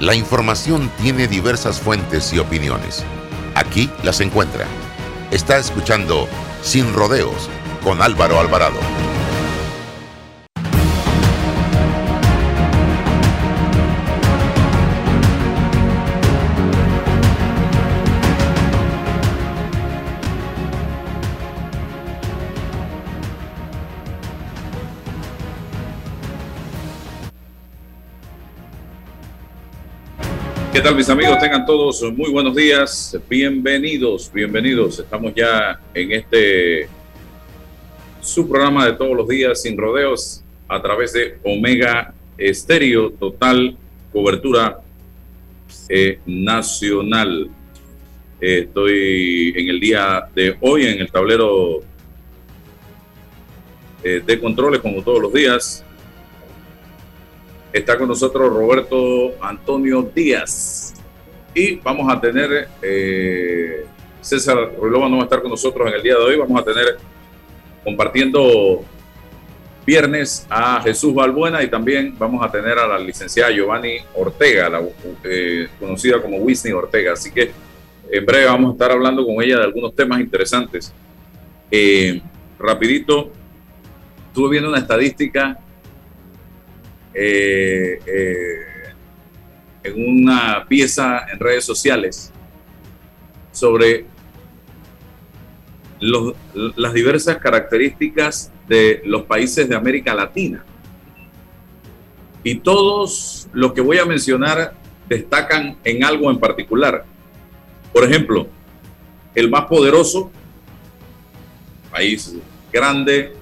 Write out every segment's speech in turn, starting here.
La información tiene diversas fuentes y opiniones. Aquí las encuentra. Está escuchando Sin Rodeos con Álvaro Alvarado. ¿Qué tal mis amigos? Tengan todos muy buenos días. Bienvenidos, bienvenidos. Estamos ya en este su programa de todos los días sin rodeos a través de Omega Estéreo, total cobertura eh, nacional. Estoy en el día de hoy en el tablero eh, de controles como todos los días Está con nosotros Roberto Antonio Díaz. Y vamos a tener, eh, César Ruilova no va a estar con nosotros en el día de hoy. Vamos a tener compartiendo viernes a Jesús Balbuena y también vamos a tener a la licenciada Giovanni Ortega, eh, conocida como Wisney Ortega. Así que en breve vamos a estar hablando con ella de algunos temas interesantes. Eh, rapidito, estuve viendo una estadística eh, eh, en una pieza en redes sociales sobre las diversas características de los países de América Latina. Y todos los que voy a mencionar destacan en algo en particular. Por ejemplo, el más poderoso, país grande,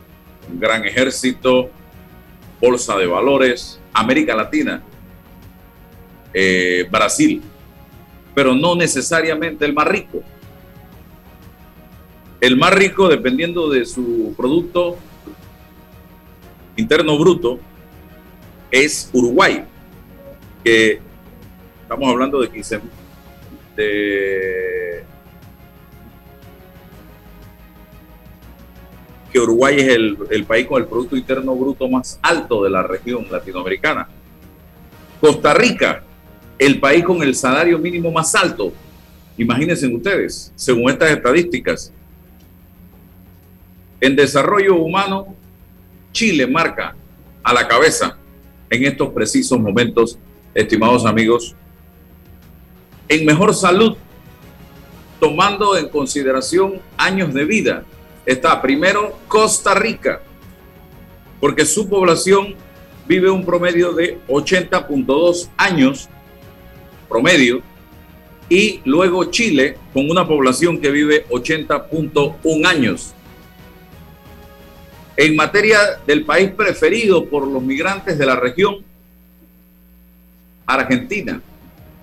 un gran ejército, Bolsa de Valores, América Latina, eh, Brasil, pero no necesariamente el más rico. El más rico, dependiendo de su Producto Interno Bruto, es Uruguay, que estamos hablando de 15 de que Uruguay es el, país con el Producto Interno Bruto más alto de la región latinoamericana. Costa Rica, el país con el salario mínimo más alto. Imagínense ustedes, según estas estadísticas. En desarrollo humano, Chile marca a la cabeza en estos precisos momentos, estimados amigos. En mejor salud, tomando en consideración años de vida, está primero Costa Rica, porque su población vive un promedio de 80.2 años promedio, y luego Chile con una población que vive 80.1 años. En materia del país preferido por los migrantes de la región, Argentina,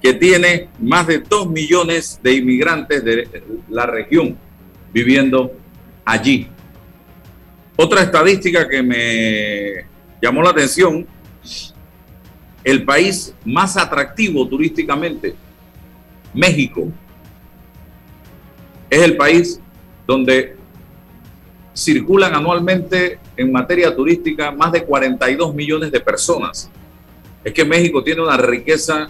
que tiene más de 2 millones de inmigrantes de la región viviendo allí. Otra estadística que me llamó la atención, el país más atractivo turísticamente, México, es el país donde circulan anualmente en materia turística más de 42 millones de personas. Es que México tiene una riqueza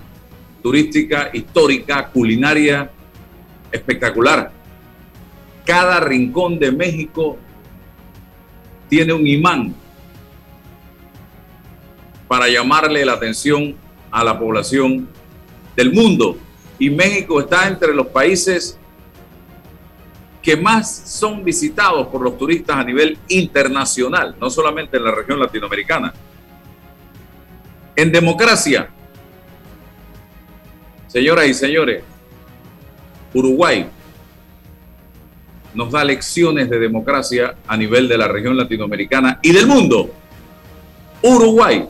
turística, histórica, culinaria espectacular cada rincón de México tiene un imán para llamarle la atención a la población del mundo. Y México está entre los países que más son visitados por los turistas a nivel internacional, no solamente en la región latinoamericana. En democracia, señoras y señores, Uruguay nos da lecciones de democracia a nivel de la región latinoamericana y del mundo. Uruguay.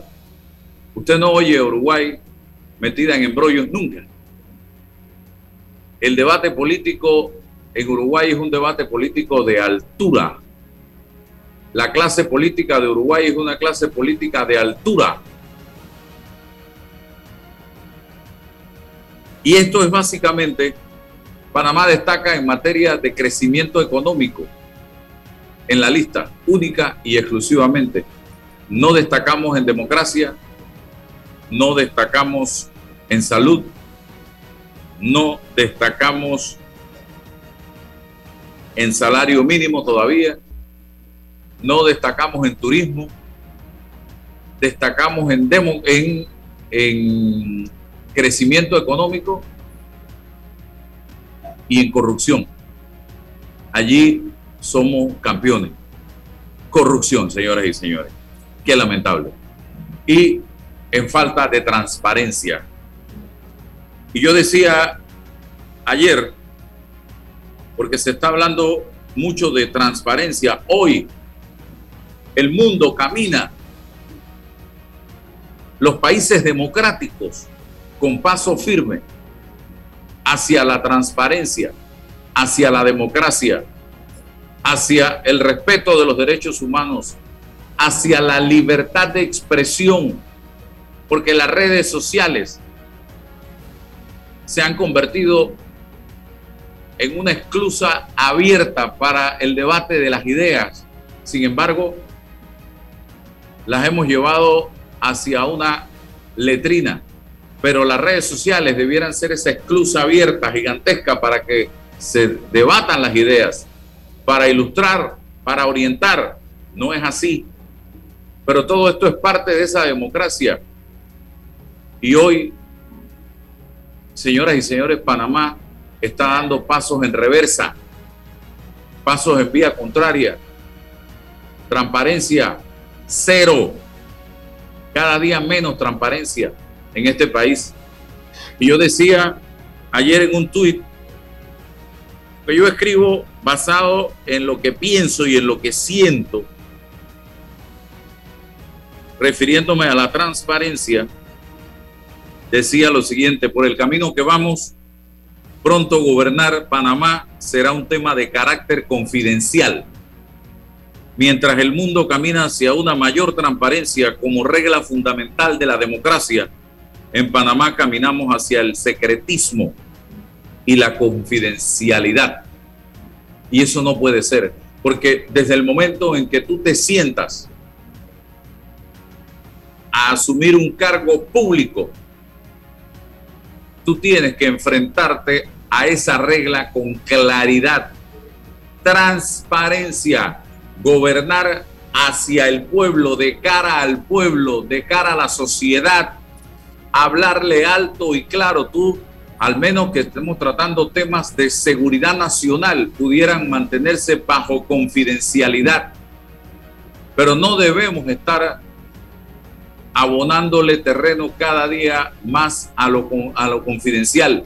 Usted no oye Uruguay metida en embrollos nunca. El debate político en Uruguay es un debate político de altura. La clase política de Uruguay es una clase política de altura. Y esto es básicamente Panamá destaca en materia de crecimiento económico en la lista, única y exclusivamente. No destacamos en democracia, no destacamos en salud, no destacamos en salario mínimo todavía, no destacamos en turismo, destacamos en, en crecimiento económico y en corrupción. Allí somos campeones. Corrupción, señoras y señores. Qué lamentable. Y en falta de transparencia. Y yo decía ayer, porque se está hablando mucho de transparencia, hoy el mundo camina, los países democráticos, con paso firme, hacia la transparencia, hacia la democracia, hacia el respeto de los derechos humanos, hacia la libertad de expresión, porque las redes sociales se han convertido en una esclusa abierta para el debate de las ideas. Sin embargo, las hemos llevado hacia una letrina pero las redes sociales debieran ser esa esclusa abierta, gigantesca, para que se debatan las ideas, para ilustrar, para orientar. No es así. Pero todo esto es parte de esa democracia. Y hoy, señoras y señores, Panamá está dando pasos en reversa, pasos en vía contraria. Transparencia, cero. Cada día menos transparencia en este país. Y yo decía ayer en un tuit que yo escribo basado en lo que pienso y en lo que siento, refiriéndome a la transparencia, decía lo siguiente, por el camino que vamos, pronto gobernar Panamá será un tema de carácter confidencial. Mientras el mundo camina hacia una mayor transparencia como regla fundamental de la democracia, en Panamá caminamos hacia el secretismo y la confidencialidad. Y eso no puede ser, porque desde el momento en que tú te sientas a asumir un cargo público, tú tienes que enfrentarte a esa regla con claridad, transparencia, gobernar hacia el pueblo, de cara al pueblo, de cara a la sociedad hablarle alto y claro, tú, al menos que estemos tratando temas de seguridad nacional, pudieran mantenerse bajo confidencialidad. Pero no debemos estar abonándole terreno cada día más a lo, a lo confidencial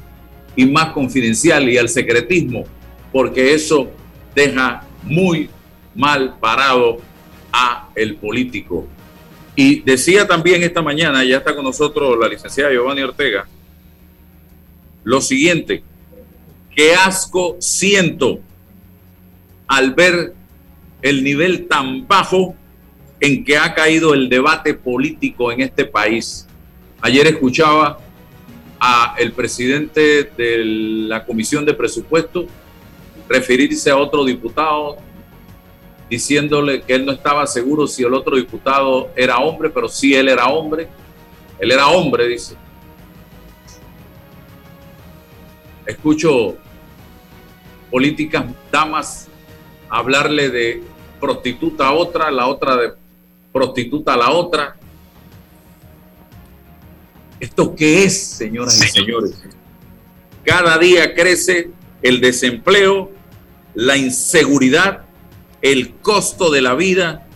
y más confidencial y al secretismo, porque eso deja muy mal parado a el político. Y decía también esta mañana, ya está con nosotros la licenciada Giovanni Ortega, lo siguiente, qué asco siento al ver el nivel tan bajo en que ha caído el debate político en este país. Ayer escuchaba a el presidente de la Comisión de Presupuesto referirse a otro diputado diciéndole que él no estaba seguro si el otro diputado era hombre, pero sí él era hombre. Él era hombre, dice. Escucho políticas damas hablarle de prostituta a otra, la otra de prostituta a la otra. ¿Esto qué es, señoras y señores? Cada día crece el desempleo, la inseguridad, el costo de la vida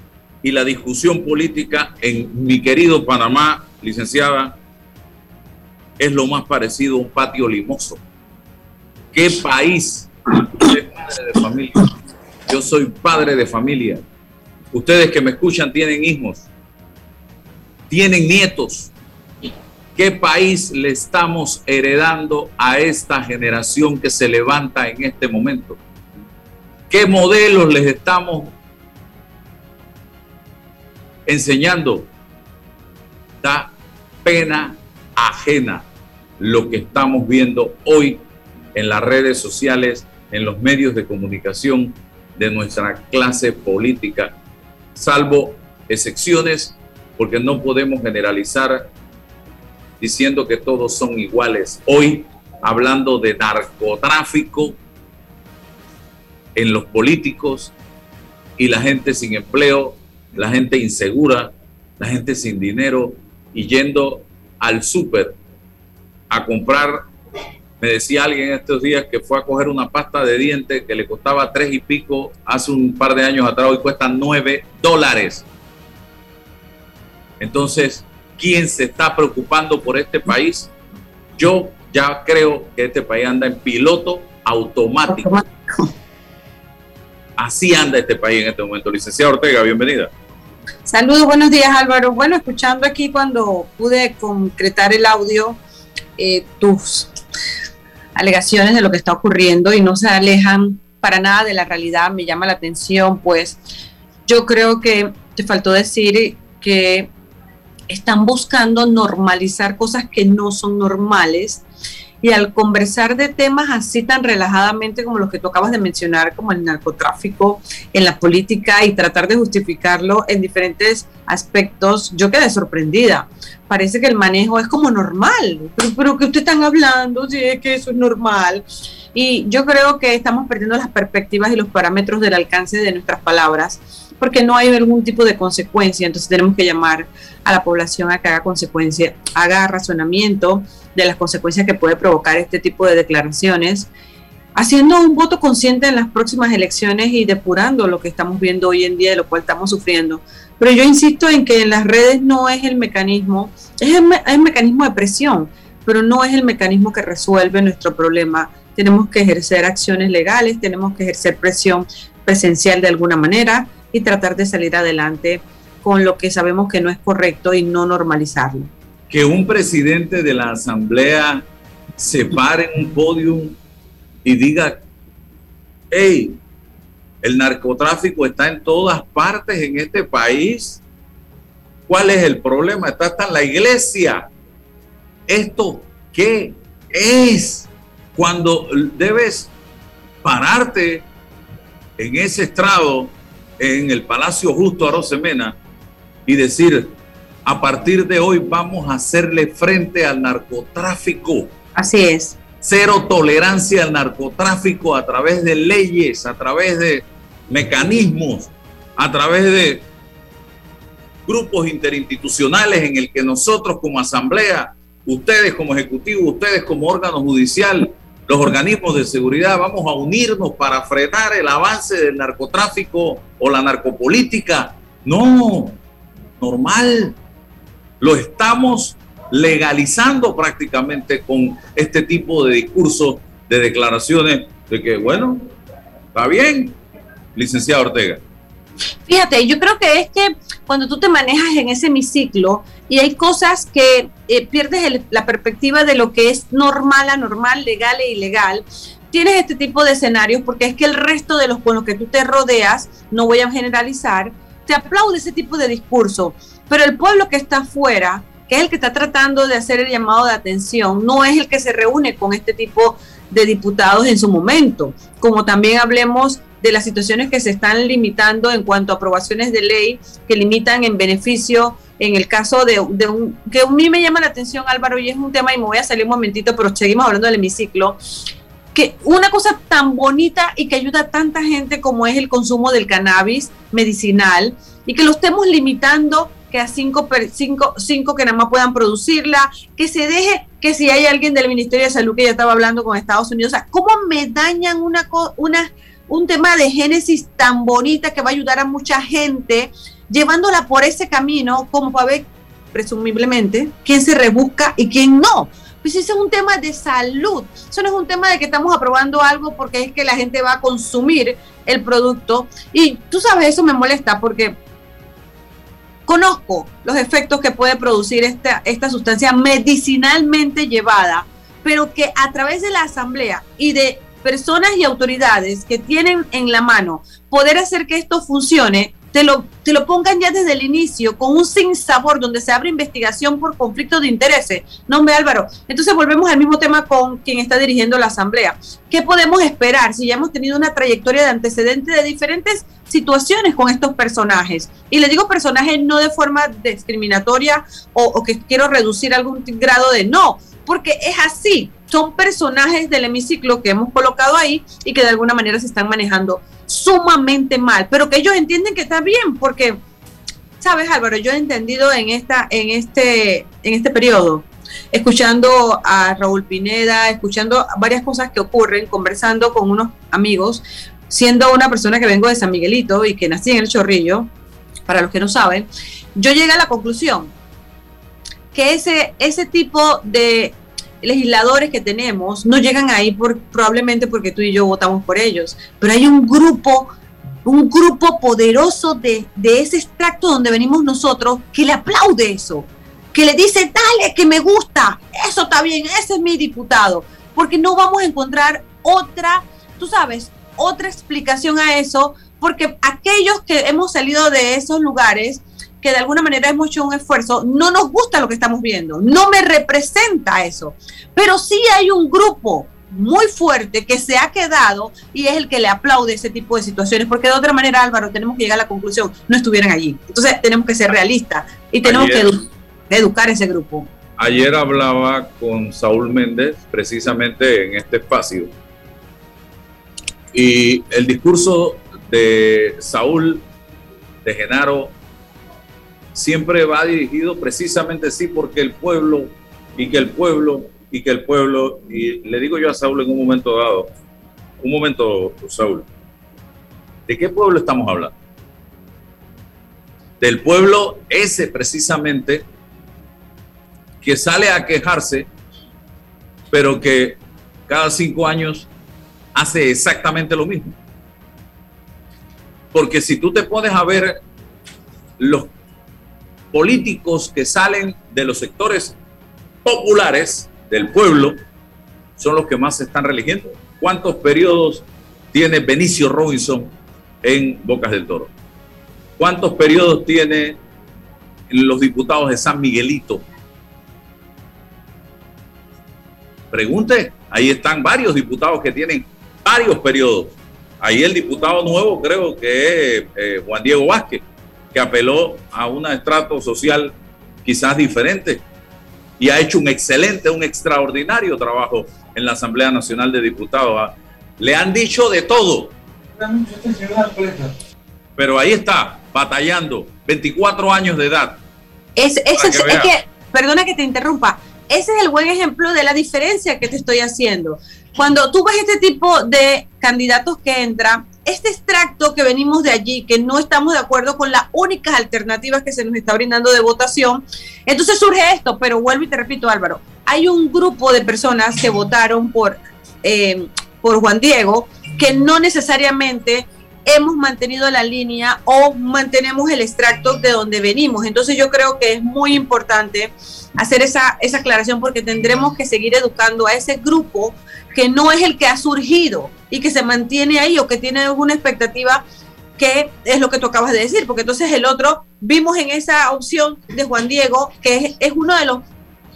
y la discusión política en mi querido Panamá, licenciada, es lo más parecido a un patio limoso. ¿Qué país? Yo soy padre de familia. Ustedes que me escuchan tienen hijos, tienen nietos. ¿Qué país le estamos heredando a esta generación que se levanta en este momento? ¿Qué modelos les estamos enseñando? Da pena ajena lo que estamos viendo hoy en las redes sociales, en los medios de comunicación de nuestra clase política, salvo excepciones, porque no podemos generalizar diciendo que todos son iguales. Hoy, hablando de narcotráfico en los políticos y la gente sin empleo, la gente insegura, la gente sin dinero y yendo al súper a comprar. Me decía alguien estos días que fue a coger una pasta de dientes que le costaba tres y pico hace un par de años atrás, hoy cuesta nueve dólares. Entonces, ¿quién se está preocupando por este país? Yo ya creo que este país anda en piloto automático. Así anda este país en este momento. Licenciada Ortega, bienvenida. Saludos, buenos días Álvaro. Bueno, escuchando aquí cuando pude concretar el audio, eh, tus alegaciones de lo que está ocurriendo y no se alejan para nada de la realidad, me llama la atención, pues yo creo que te faltó decir que están buscando normalizar cosas que no son normales y al conversar de temas así tan relajadamente como los que tú acabas de mencionar, como el narcotráfico en la política y tratar de justificarlo en diferentes aspectos, yo quedé sorprendida. Parece que el manejo es como normal, pero, pero que ustedes están hablando, si es que eso es normal. Y yo creo que estamos perdiendo las perspectivas y los parámetros del alcance de nuestras palabras porque no hay algún tipo de consecuencia, entonces tenemos que llamar a la población a que haga consecuencia, haga razonamiento de las consecuencias que puede provocar este tipo de declaraciones, haciendo un voto consciente en las próximas elecciones y depurando lo que estamos viendo hoy en día, de lo cual estamos sufriendo. Pero yo insisto en que en las redes no es el mecanismo, es el, el mecanismo de presión, pero no es el mecanismo que resuelve nuestro problema. Tenemos que ejercer acciones legales, tenemos que ejercer presión presencial de alguna manera y tratar de salir adelante con lo que sabemos que no es correcto y no normalizarlo que un presidente de la asamblea se pare en un podio y diga, hey, el narcotráfico está en todas partes en este país. ¿Cuál es el problema? Está hasta en la iglesia. ¿Esto qué es? Cuando debes pararte en ese estrado, en el Palacio Justo Arosemena, y decir, a partir de hoy vamos a hacerle frente al narcotráfico. Así es. Cero tolerancia al narcotráfico a través de leyes, a través de mecanismos, a través de grupos interinstitucionales en el que nosotros como asamblea, ustedes como ejecutivo, ustedes como órgano judicial, los organismos de seguridad, vamos a unirnos para frenar el avance del narcotráfico o la narcopolítica. No, normal, lo estamos legalizando prácticamente con este tipo de discursos, de declaraciones de que, bueno, está bien, licenciado Ortega. Fíjate, yo creo que es que cuando tú te manejas en ese hemiciclo y hay cosas que eh, pierdes la perspectiva de lo que es normal, anormal, legal e ilegal, tienes este tipo de escenarios porque es que el resto de los con los que tú te rodeas, no voy a generalizar, te aplaude ese tipo de discurso. Pero el pueblo que está afuera, que es el que está tratando de hacer el llamado de atención, no es el que se reúne con este tipo de diputados en su momento. Como también hablemos de las situaciones que se están limitando en cuanto a aprobaciones de ley que limitan en beneficio, en el caso de, un, que a mí me llama la atención Álvaro y es un tema y me voy a salir un momentito, pero seguimos hablando del hemiciclo, que una cosa tan bonita y que ayuda a tanta gente como es el consumo del cannabis medicinal y que lo estemos limitando que a cinco, cinco, cinco que nada más puedan producirla, que se deje, que si hay alguien del Ministerio de Salud que ya estaba hablando con Estados Unidos, o sea, ¿cómo me dañan una, una, un tema de génesis tan bonita que va a ayudar a mucha gente, llevándola por ese camino como para ver, presumiblemente, quién se rebusca y quién no. Pues ese es un tema de salud. Eso no es un tema de que estamos aprobando algo porque es que la gente va a consumir el producto. Y tú sabes, eso me molesta porque conozco los efectos que puede producir esta, esta sustancia medicinalmente llevada, pero que a través de la asamblea y de personas y autoridades que tienen en la mano poder hacer que esto funcione, te lo, te lo pongan ya desde el inicio con un sinsabor donde se abre investigación por conflicto de intereses. No, me Álvaro. Entonces volvemos al mismo tema con quien está dirigiendo la asamblea. ¿Qué podemos esperar si ya hemos tenido una trayectoria de antecedentes de diferentes situaciones con estos personajes? Y le digo personajes no de forma discriminatoria o, o que quiero reducir algún grado de no, porque es así. Son personajes del hemiciclo que hemos colocado ahí y que de alguna manera se están manejando sumamente mal, pero que ellos entienden que está bien, porque, sabes Álvaro, yo he entendido en, esta, en, este, en este periodo, escuchando a Raúl Pineda, escuchando varias cosas que ocurren, conversando con unos amigos, siendo una persona que vengo de San Miguelito y que nací en el Chorrillo, para los que no saben, yo llegué a la conclusión que ese, ese tipo de legisladores que tenemos no llegan ahí por, probablemente porque tú y yo votamos por ellos, pero hay un grupo, un grupo poderoso de, de ese extracto donde venimos nosotros que le aplaude eso, que le dice, dale, que me gusta, eso está bien, ese es mi diputado, porque no vamos a encontrar otra, tú sabes, otra explicación a eso, porque aquellos que hemos salido de esos lugares, que de alguna manera hemos hecho un esfuerzo, no nos gusta lo que estamos viendo, no me representa eso, pero sí hay un grupo muy fuerte que se ha quedado y es el que le aplaude ese tipo de situaciones, porque de otra manera, Álvaro, tenemos que llegar a la conclusión, no estuvieran allí. Entonces tenemos que ser realistas y tenemos que educar ese grupo. Ayer hablaba con Saúl Méndez precisamente en este espacio y el discurso de Saúl, de Genaro, siempre va dirigido precisamente sí porque el pueblo y que el pueblo y que el pueblo, y le digo yo a Saúl en un momento dado, un momento, Saúl, ¿de qué pueblo estamos hablando? Del pueblo ese precisamente que sale a quejarse, pero que cada cinco años hace exactamente lo mismo. Porque si tú te pones a ver los políticos que salen de los sectores populares del pueblo son los que más se están religiendo. ¿Cuántos periodos tiene Benicio Robinson en Bocas del Toro? ¿Cuántos periodos tiene los diputados de San Miguelito? Pregunte, ahí están varios diputados que tienen varios periodos. Ahí el diputado nuevo creo que es eh, Juan Diego Vázquez, que apeló a un estrato social quizás diferente y ha hecho un excelente, un extraordinario trabajo en la Asamblea Nacional de Diputados. ¿ah? Le han dicho de todo. Pero ahí está, batallando, 24 años de edad. Es, es, que, perdona que te interrumpa, ese es el buen ejemplo de la diferencia que te estoy haciendo. Cuando tú ves este tipo de candidatos que entran, este extracto que venimos de allí, que no estamos de acuerdo con las únicas alternativas que se nos está brindando de votación, entonces surge esto, pero vuelvo y te repito Álvaro, hay un grupo de personas que votaron por, eh, por Juan Diego que no necesariamente hemos mantenido la línea o mantenemos el extracto de donde venimos. Entonces yo creo que es muy importante hacer esa, esa aclaración porque tendremos que seguir educando a ese grupo que no es el que ha surgido y que se mantiene ahí o que tiene alguna expectativa que es lo que tú acabas de decir, porque entonces el otro, vimos en esa opción de Juan Diego, que es, uno de los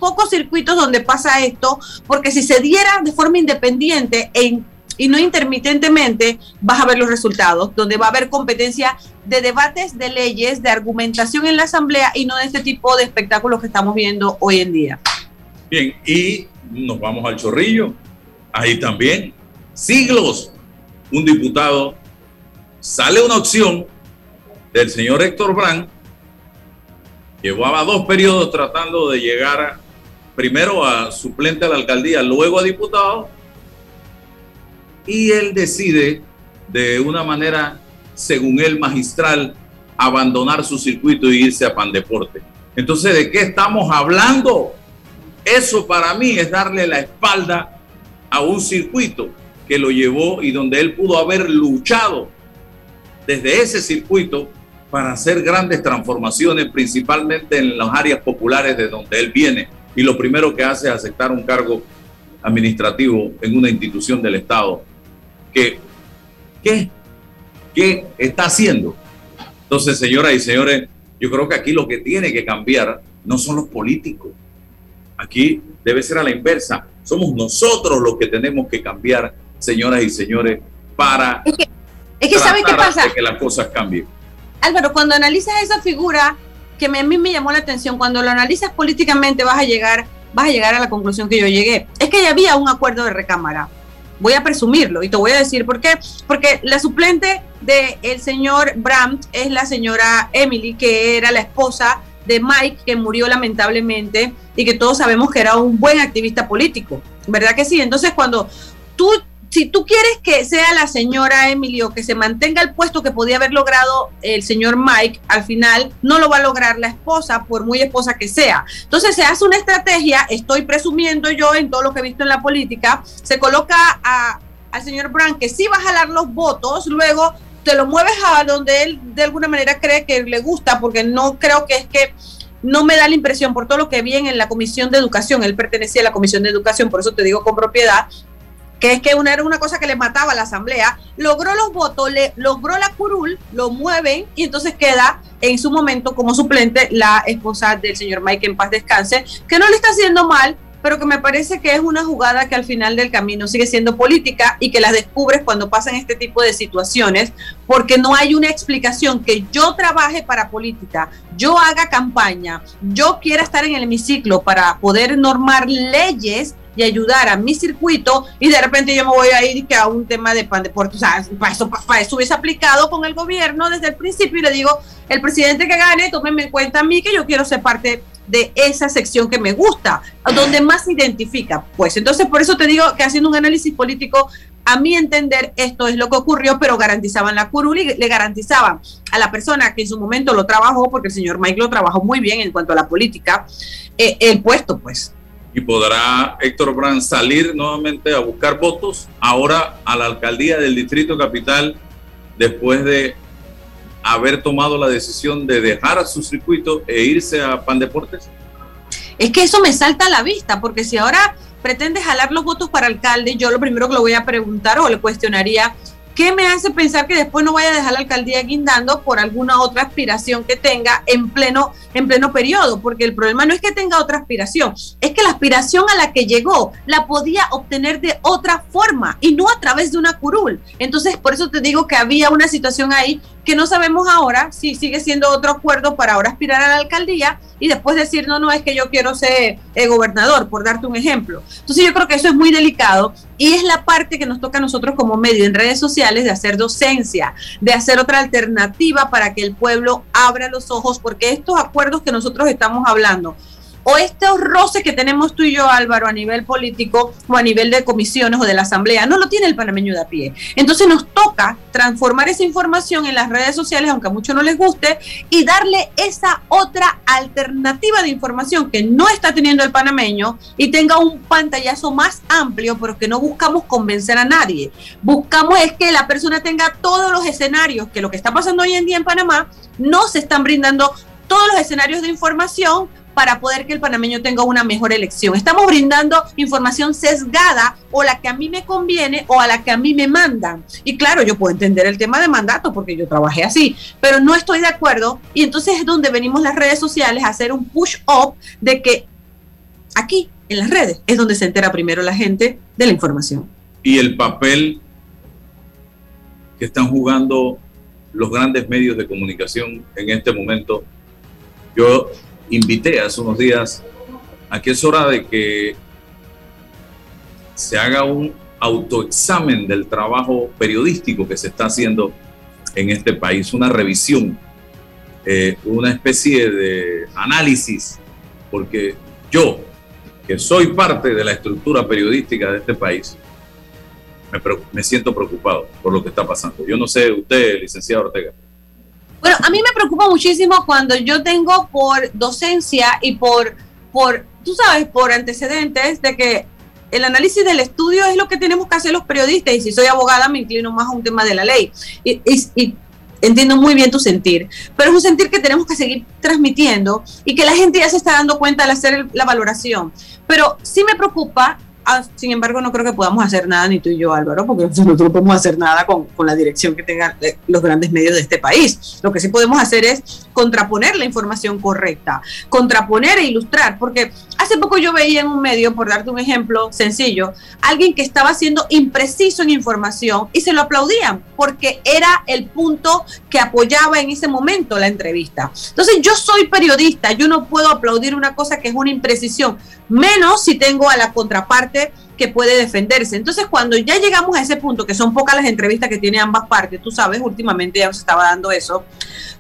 pocos circuitos donde pasa esto, porque si se diera de forma independiente en y no intermitentemente vas a ver los resultados, donde va a haber competencia de debates de leyes, de argumentación en la Asamblea y no de este tipo de espectáculos que estamos viendo hoy en día. Bien, y nos vamos al chorrillo. Ahí también, siglos, un diputado, sale una opción del señor Héctor Brand, llevaba dos periodos tratando de llegar primero a suplente a la alcaldía, luego a diputado, y él decide de una manera, según él, magistral, abandonar su circuito y irse a Pandeporte. Entonces, ¿de qué estamos hablando? Eso para mí es darle la espalda a un circuito que lo llevó y donde él pudo haber luchado desde ese circuito para hacer grandes transformaciones, principalmente en las áreas populares de donde él viene. Y lo primero que hace es aceptar un cargo administrativo en una institución del Estado. ¿Qué, qué, qué está haciendo? Entonces, señoras y señores, yo creo que aquí lo que tiene que cambiar no son los políticos. Aquí debe ser a la inversa. Somos nosotros los que tenemos que cambiar, señoras y señores, para es que, es que ¿sabe qué pasa? que las cosas cambien. Álvaro, cuando analizas esa figura que a mí me llamó la atención, cuando lo analizas políticamente vas a llegar vas a llegar a la conclusión que yo llegué. Es que ya había un acuerdo de recámara. Voy a presumirlo y te voy a decir por qué. Porque la suplente del el señor Brandt es la señora Emily, que era la esposa de Mike, que murió lamentablemente y que todos sabemos que era un buen activista político. ¿Verdad que sí? Entonces, cuando tú si tú quieres que sea la señora Emilio que se mantenga el puesto que podía haber logrado el señor Mike, al final no lo va a lograr la esposa, por muy esposa que sea. Entonces se hace una estrategia, estoy presumiendo yo en todo lo que he visto en la política, se coloca a, al señor Brown que sí va a jalar los votos, luego te lo mueves a donde él de alguna manera cree que le gusta, porque no creo que es que no me da la impresión por todo lo que vi en la comisión de educación, él pertenecía a la comisión de educación, por eso te digo con propiedad, que es que una, era una cosa que le mataba a la asamblea, logró los votos, logró la curul, lo mueven y entonces queda en su momento como suplente la esposa del señor Mike en paz descanse, que no le está haciendo mal, pero que me parece que es una jugada que al final del camino sigue siendo política y que la descubres cuando pasan este tipo de situaciones, porque no hay una explicación que yo trabaje para política, yo haga campaña, yo quiera estar en el hemiciclo para poder normar leyes y ayudar a mi circuito y de repente yo me voy a ir que a un tema de pan de puerto. O sea, para eso, para hubiese aplicado con el gobierno desde el principio y le digo, el presidente que gane, tómeme en cuenta a mí que yo quiero ser parte de esa sección que me gusta, donde más se identifica. Pues entonces por eso te digo que haciendo un análisis político, a mi entender esto es lo que ocurrió, pero garantizaban la curul y le garantizaban a la persona que en su momento lo trabajó, porque el señor Mike lo trabajó muy bien en cuanto a la política, eh, el puesto pues y podrá Héctor Brand salir nuevamente a buscar votos ahora a la alcaldía del Distrito Capital después de haber tomado la decisión de dejar su circuito e irse a Pan Deportes? Es que eso me salta a la vista, porque si ahora pretende jalar los votos para alcalde, yo lo primero que le voy a preguntar o le cuestionaría ¿Qué me hace pensar que después no vaya a dejar la alcaldía guindando por alguna otra aspiración que tenga en pleno, en pleno periodo? Porque el problema no es que tenga otra aspiración, es que la aspiración a la que llegó la podía obtener de otra forma y no a través de una curul. Entonces, por eso te digo que había una situación ahí que no sabemos ahora si sigue siendo otro acuerdo para ahora aspirar a la alcaldía y después decir, no, no, es que yo quiero ser eh, gobernador, por darte un ejemplo. Entonces yo creo que eso es muy delicado y es la parte que nos toca a nosotros como medio en redes sociales de hacer docencia, de hacer otra alternativa para que el pueblo abra los ojos, porque estos acuerdos que nosotros estamos hablando, o estos roces que tenemos tú y yo, Álvaro, a nivel político o a nivel de comisiones o de la asamblea, no lo tiene el panameño de a pie. Entonces nos toca transformar esa información en las redes sociales, aunque a muchos no les guste, y darle esa otra alternativa de información que no está teniendo el panameño y tenga un pantallazo más amplio, pero que no buscamos convencer a nadie. Buscamos es que la persona tenga todos los escenarios, que lo que está pasando hoy en día en Panamá, no se están brindando todos los escenarios de información para poder que el panameño tenga una mejor elección. Estamos brindando información sesgada o la que a mí me conviene o a la que a mí me mandan. Y claro, yo puedo entender el tema de mandato porque yo trabajé así, pero no estoy de acuerdo y entonces es donde venimos las redes sociales a hacer un push up de que aquí en las redes es donde se entera primero la gente de la información. Y el papel que están jugando los grandes medios de comunicación en este momento. Yo invité hace unos días a que es hora de que se haga un autoexamen del trabajo periodístico que se está haciendo en este país, una revisión, eh, una especie de análisis, porque yo, que soy parte de la estructura periodística de este país, me, siento preocupado por lo que está pasando. Yo no sé, usted, licenciado Ortega. Bueno, a mí me preocupa muchísimo cuando yo tengo por docencia y por, por, tú sabes, por antecedentes de que el análisis del estudio es lo que tenemos que hacer los periodistas y si soy abogada me inclino más a un tema de la ley. Y, y, entiendo muy bien tu sentir, pero es un sentir que tenemos que seguir transmitiendo y que la gente ya se está dando cuenta al hacer la valoración. Pero sí me preocupa Ah, sin embargo, no creo que podamos hacer nada, ni tú y yo, Álvaro, porque nosotros no podemos hacer nada con, con, la dirección que tengan eh, los grandes medios de este país. Lo que sí podemos hacer es contraponer la información correcta, contraponer e ilustrar, porque hace poco yo veía en un medio, por darte un ejemplo sencillo, alguien que estaba siendo impreciso en información y se lo aplaudían, porque era el punto que apoyaba en ese momento la entrevista. Entonces, yo soy periodista, yo no puedo aplaudir una cosa que es una imprecisión, menos si tengo a la contraparte que puede defenderse. Entonces, cuando ya llegamos a ese punto, que son pocas las entrevistas que tiene ambas partes, tú sabes, últimamente ya se estaba dando eso,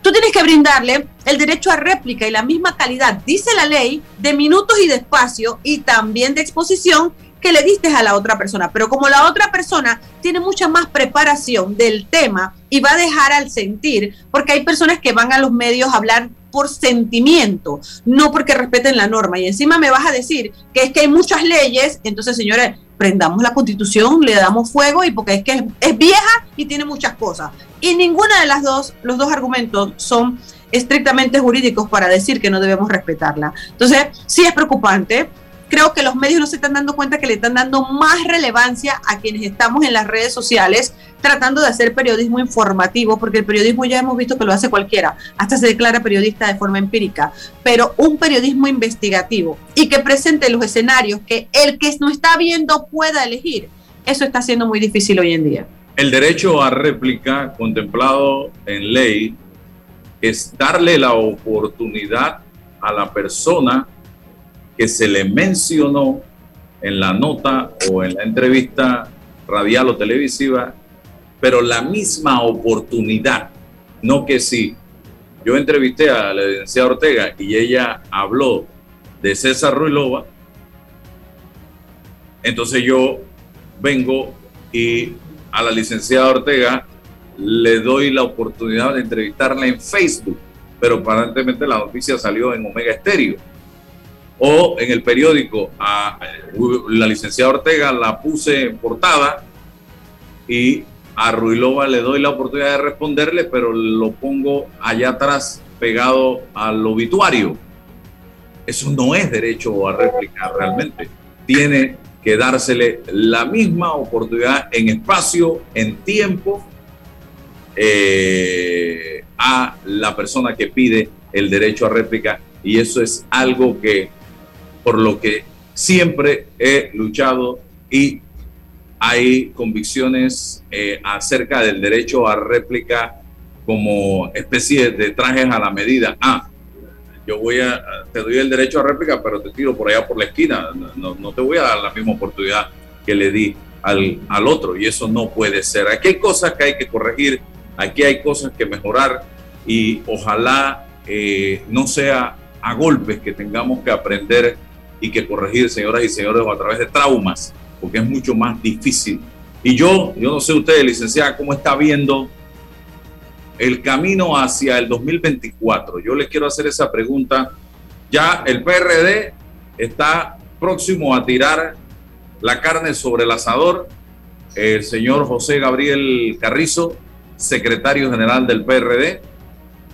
tú tienes que brindarle el derecho a réplica y la misma calidad, dice la ley, de minutos y de espacio y también de exposición que le diste a la otra persona. Pero como la otra persona tiene mucha más preparación del tema y va a dejar al sentir, porque hay personas que van a los medios a hablar por sentimiento, no porque respeten la norma. Y encima me vas a decir que es que hay muchas leyes, entonces señores, prendamos la constitución, le damos fuego y porque es que es, vieja y tiene muchas cosas. Y ninguna de las dos, los dos argumentos son estrictamente jurídicos para decir que no debemos respetarla. Entonces, sí es preocupante creo que los medios no se están dando cuenta que le están dando más relevancia a quienes estamos en las redes sociales tratando de hacer periodismo informativo, porque el periodismo ya hemos visto que lo hace cualquiera, hasta se declara periodista de forma empírica, pero un periodismo investigativo y que presente los escenarios que el que no está viendo pueda elegir, eso está siendo muy difícil hoy en día. El derecho a réplica contemplado en ley es darle la oportunidad a la persona que se le mencionó en la nota o en la entrevista radial o televisiva, pero la misma oportunidad, no que si yo entrevisté a la licenciada Ortega y ella habló de César Ruilova, entonces yo vengo y a la licenciada Ortega le doy la oportunidad de entrevistarla en Facebook, pero aparentemente la noticia salió en Omega Estéreo o en el periódico a la licenciada Ortega la puse en portada y a Ruilova le doy la oportunidad de responderle, pero lo pongo allá atrás pegado al obituario. Eso no es derecho a réplica realmente. Tiene que dársele la misma oportunidad en espacio, en tiempo, eh, a la persona que pide el derecho a réplica. Y eso es algo que por lo que siempre he luchado y hay convicciones eh, acerca del derecho a réplica como especie de trajes a la medida. Ah, yo voy a, te doy el derecho a réplica, pero te tiro por allá por la esquina. No, no te voy a dar la misma oportunidad que le di al, al, otro y eso no puede ser. Aquí hay cosas que hay que corregir, aquí hay cosas que mejorar y ojalá eh, no sea a golpes que tengamos que aprender y que corregir, señoras y señores, a través de traumas, porque es mucho más difícil. Y yo, yo no sé usted, licenciada, cómo está viendo el camino hacia el 2024. Yo le quiero hacer esa pregunta. Ya el PRD está próximo a tirar la carne sobre el asador. El señor José Gabriel Carrizo, secretario general del PRD,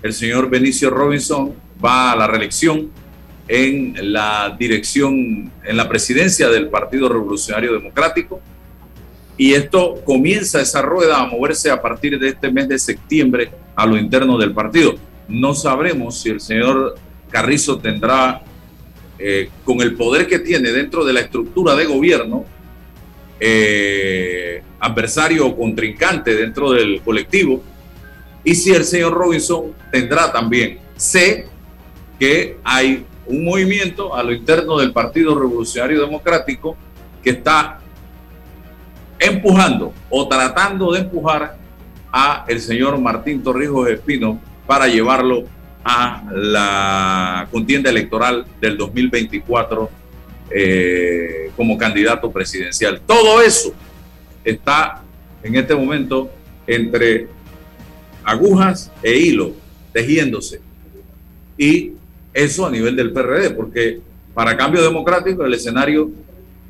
el señor Benicio Robinson va a la reelección en la dirección, en la presidencia del Partido Revolucionario Democrático. Y esto comienza esa rueda a moverse a partir de este mes de septiembre a lo interno del partido. No sabremos si el señor Carrizo tendrá, eh, con el poder que tiene dentro de la estructura de gobierno, eh, adversario o contrincante dentro del colectivo, y si el señor Robinson tendrá también. Sé que hay un movimiento a lo interno del Partido Revolucionario Democrático que está empujando o tratando de empujar a el señor Martín Torrijos Espino para llevarlo a la contienda electoral del 2024 eh, como candidato presidencial. Todo eso está en este momento entre agujas e hilo, tejiéndose. Y eso a nivel del PRD, porque para cambio democrático el escenario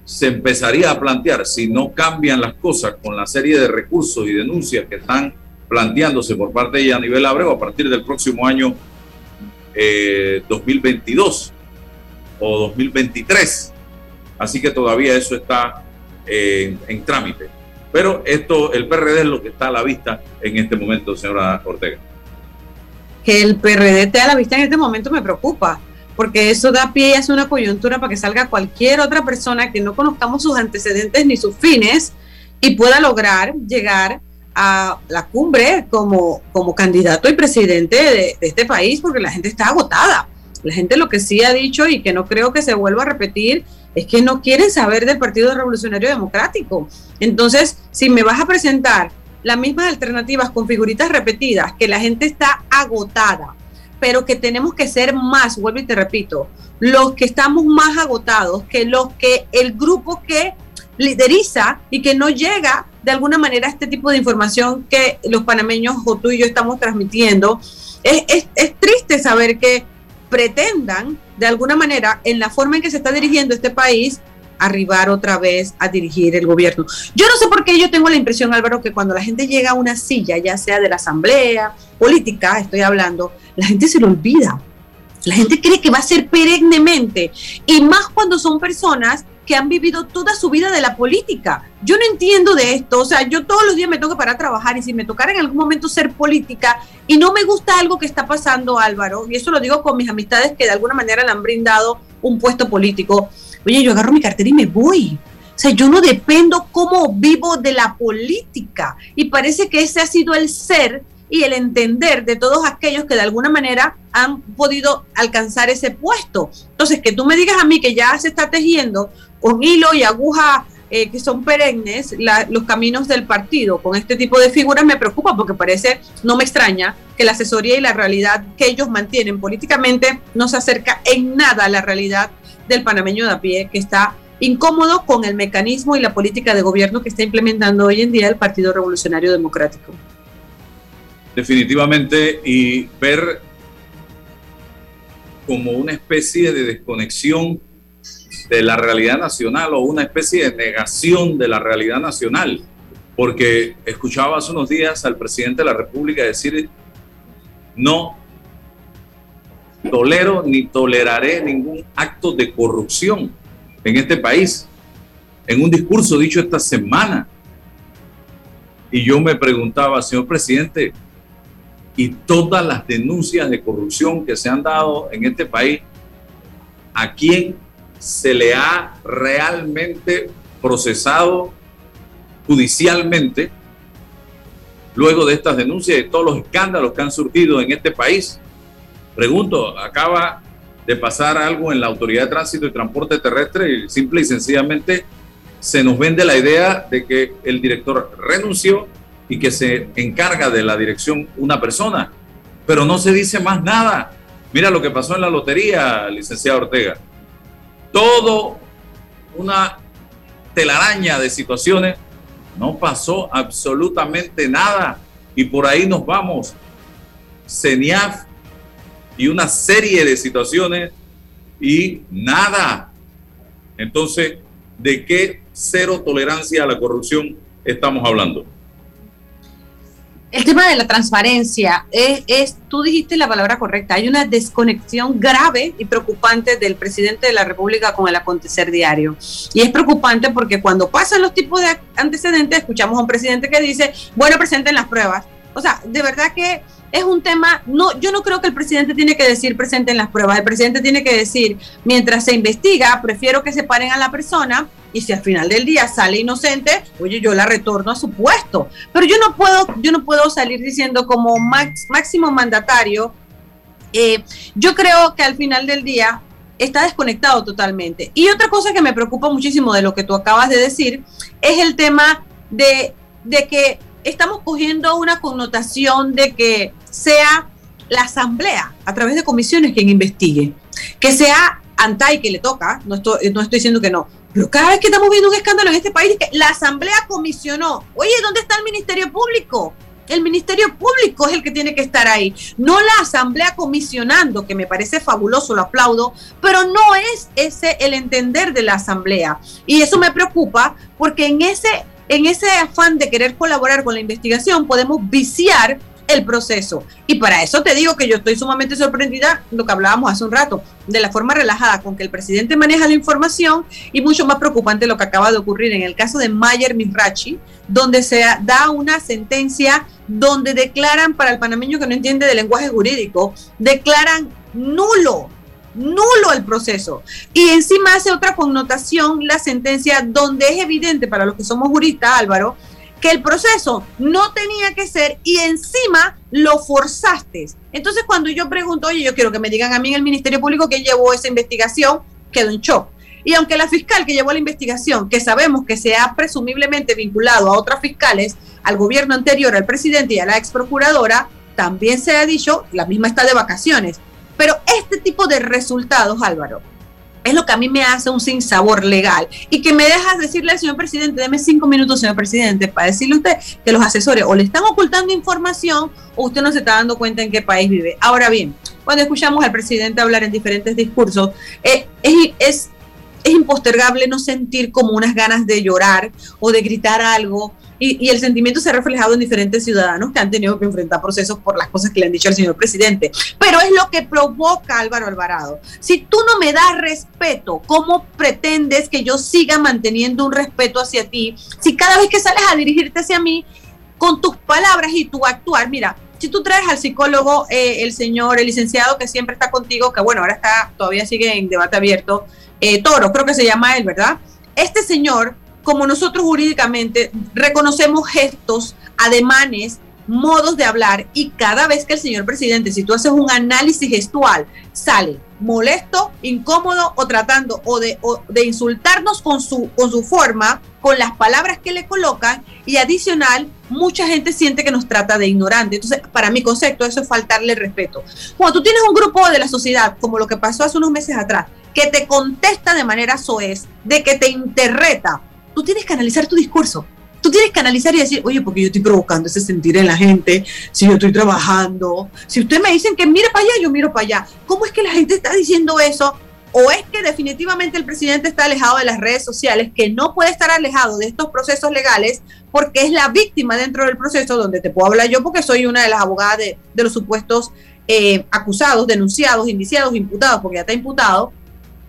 se empezaría a plantear, si no cambian las cosas con la serie de recursos y denuncias que están planteándose por parte de ella a nivel Abreu a partir del próximo año 2022 eh, o 2023. Así que todavía eso está eh, en trámite. Pero esto, el PRD es lo que está a la vista en este momento, señora Ortega. Que el PRD esté a la vista en este momento me preocupa, porque eso da pie y hace una coyuntura para que salga cualquier otra persona que no conozcamos sus antecedentes ni sus fines y pueda lograr llegar a la cumbre como, como candidato y presidente de, este país, porque la gente está agotada. La gente lo que sí ha dicho y que no creo que se vuelva a repetir es que no quieren saber del Partido Revolucionario Democrático. Entonces, si me vas a presentar las mismas alternativas con figuritas repetidas, que la gente está agotada, pero que tenemos que ser más, vuelvo y te repito, los que estamos más agotados que los que el grupo que lideriza y que no llega de alguna manera a este tipo de información que los panameños o tú y yo estamos transmitiendo. Es, es, es triste saber que pretendan, de alguna manera, en la forma en que se está dirigiendo este país, arribar otra vez a dirigir el gobierno. Yo no sé por qué yo tengo la impresión, Álvaro, que cuando la gente llega a una silla, ya sea de la asamblea, política, estoy hablando, la gente se lo olvida. La gente cree que va a ser perennemente. Y más cuando son personas que han vivido toda su vida de la política. Yo no entiendo de esto, o sea, yo todos los días me tengo para trabajar y si me tocara en algún momento ser política y no me gusta algo que está pasando, Álvaro, y eso lo digo con mis amistades que de alguna manera le han brindado un puesto político, oye, yo agarro mi cartera y me voy. O sea, yo no dependo cómo vivo de la política. Y parece que ese ha sido el ser y el entender de todos aquellos que de alguna manera han podido alcanzar ese puesto. Entonces, que tú me digas a mí que ya se está tejiendo con hilo y aguja eh, que son perennes los caminos del partido con este tipo de figuras me preocupa porque parece, no me extraña, que la asesoría y la realidad que ellos mantienen políticamente no se acerca en nada a la realidad del panameño de a pie que está incómodo con el mecanismo y la política de gobierno que está implementando hoy en día el Partido Revolucionario Democrático definitivamente, y ver como una especie de desconexión de la realidad nacional o una especie de negación de la realidad nacional. Porque escuchaba hace unos días al presidente de la República decir, no tolero ni toleraré ningún acto de corrupción en este país. En un discurso dicho esta semana. Y yo me preguntaba, señor presidente, y todas las denuncias de corrupción que se han dado en este país, ¿a quién se le ha realmente procesado judicialmente luego de estas denuncias y todos los escándalos que han surgido en este país? Pregunto, acaba de pasar algo en la Autoridad de Tránsito y Transporte Terrestre y simple y sencillamente se nos vende la idea de que el director renunció y que se encarga de la dirección una persona, pero no se dice más nada. Mira lo que pasó en la lotería, licenciado Ortega. Todo una telaraña de situaciones, no pasó absolutamente nada y por ahí nos vamos. CENIAF y una serie de situaciones y nada. Entonces, ¿de qué cero tolerancia a la corrupción estamos hablando? el tema de la transparencia es, tú dijiste la palabra correcta, hay una desconexión grave y preocupante del presidente de la República con el acontecer diario. Y es preocupante porque cuando pasan los tipos de antecedentes, escuchamos a un presidente que dice, bueno, presenten las pruebas. O sea, de verdad que es un tema, no, yo no creo que el presidente tiene que decir presenten las pruebas, el presidente tiene que decir, mientras se investiga, prefiero que se paren a la persona y si al final del día sale inocente, oye, yo la retorno a su puesto. Pero yo no puedo, yo no puedo salir diciendo como máximo mandatario, eh, yo creo que al final del día está desconectado totalmente. Y otra cosa que me preocupa muchísimo de lo que tú acabas de decir es el tema de, de que estamos cogiendo una connotación de que sea la asamblea a través de comisiones quien investigue, que sea ANTAI que le toca, no estoy, no estoy diciendo que no, Pero cada vez que estamos viendo un escándalo en este país, que la Asamblea comisionó, oye, ¿dónde está el Ministerio Público? El Ministerio Público es el que tiene que estar ahí, no la Asamblea comisionando, que me parece fabuloso, lo aplaudo, pero no es ese el entender de la Asamblea. Y eso me preocupa porque en ese, en ese afán de querer colaborar con la investigación podemos viciar el proceso. Y para eso te digo que yo estoy sumamente sorprendida, lo que hablábamos hace un rato, de la forma relajada con que el presidente maneja la información y mucho más preocupante lo que acaba de ocurrir en el caso de Mayer Mirachi, donde se da una sentencia donde declaran, para el panameño que no entiende de lenguaje jurídico, declaran nulo nulo el proceso. Y encima hace otra connotación la sentencia donde es evidente para los que somos juristas, Álvaro, que el proceso no tenía que ser y encima lo forzaste. Entonces cuando yo pregunto, oye, yo quiero que me digan a mí en el Ministerio Público que llevó esa investigación, quedó en shock. Y aunque la fiscal que llevó la investigación, que sabemos que se ha presumiblemente vinculado a otras fiscales, al gobierno anterior, al presidente y a la ex procuradora, también se ha dicho, la misma está de vacaciones. Pero este tipo de resultados, Álvaro, es lo que a mí me hace un sinsabor legal y que me dejas decirle al señor presidente, deme cinco minutos, señor presidente, para decirle a usted que los asesores o le están ocultando información o usted no se está dando cuenta en qué país vive. Ahora bien, cuando escuchamos al presidente hablar en diferentes discursos, eh, es, es, es impostergable no sentir como unas ganas de llorar o de gritar algo y, el sentimiento se ha reflejado en diferentes ciudadanos que han tenido que enfrentar procesos por las cosas que le han dicho al señor presidente. Pero es lo que provoca Álvaro Alvarado. Si tú no me das respeto, ¿cómo pretendes que yo siga manteniendo un respeto hacia ti? Si cada vez que sales a dirigirte hacia mí, con tus palabras y tu actuar, mira, si tú traes al psicólogo, eh, el señor, el licenciado que siempre está contigo, que bueno, ahora está, todavía sigue en debate abierto, eh, Toro, creo que se llama él, ¿verdad? Este señor como nosotros jurídicamente reconocemos gestos, ademanes, modos de hablar y cada vez que el señor presidente, si tú haces un análisis gestual, sale molesto, incómodo o tratando o de, de insultarnos con su, con su forma, con las palabras que le colocan y adicional, mucha gente siente que nos trata de ignorante. Entonces, para mi concepto, eso es faltarle respeto. Cuando tú tienes un grupo de la sociedad, como lo que pasó hace unos meses atrás, que te contesta de manera soez, de que te interreta, tú tienes que analizar tu discurso. Tú tienes que analizar y decir, oye, porque yo estoy provocando ese sentir en la gente, si yo estoy trabajando, si ustedes me dicen que mire para allá, yo miro para allá. ¿Cómo es que la gente está diciendo eso? O es que definitivamente el presidente está alejado de las redes sociales, que no puede estar alejado de estos procesos legales porque es la víctima dentro del proceso donde te puedo hablar yo porque soy una de las abogadas de, los supuestos eh, acusados, denunciados, indiciados, imputados, porque ya está imputado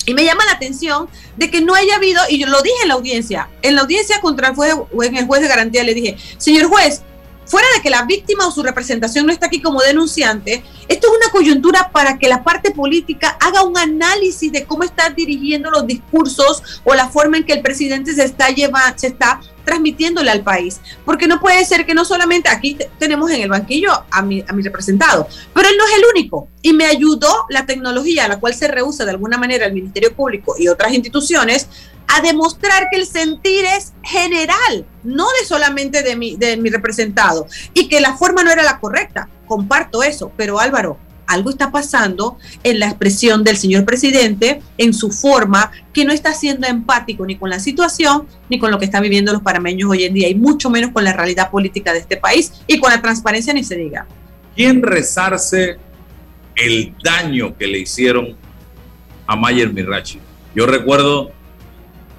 y me llama la atención de que no haya habido, y yo lo dije en la audiencia, en la audiencia contra el juez, en el juez de garantía le dije, señor juez, fuera de que la víctima o su representación no está aquí como denunciante, esto es una coyuntura para que la parte política haga un análisis de cómo está dirigiendo los discursos o la forma en que el presidente se está llevando, se está transmitiéndole al país. Porque no puede ser que no solamente aquí tenemos en el banquillo a mi, a mi representado, pero él no es el único. Y me ayudó la tecnología a la cual se rehúsa de alguna manera el Ministerio Público y otras instituciones a demostrar que el sentir es general, no de solamente de mi, de mi representado, y que la forma no era la correcta. Comparto eso, pero Álvaro, algo está pasando en la expresión del señor presidente, en su forma, que no está siendo empático ni con la situación, ni con lo que están viviendo los parameños hoy en día, y mucho menos con la realidad política de este país y con la transparencia ni se diga. ¿Quién rezarse el daño que le hicieron a Mayer Mirachi? Yo recuerdo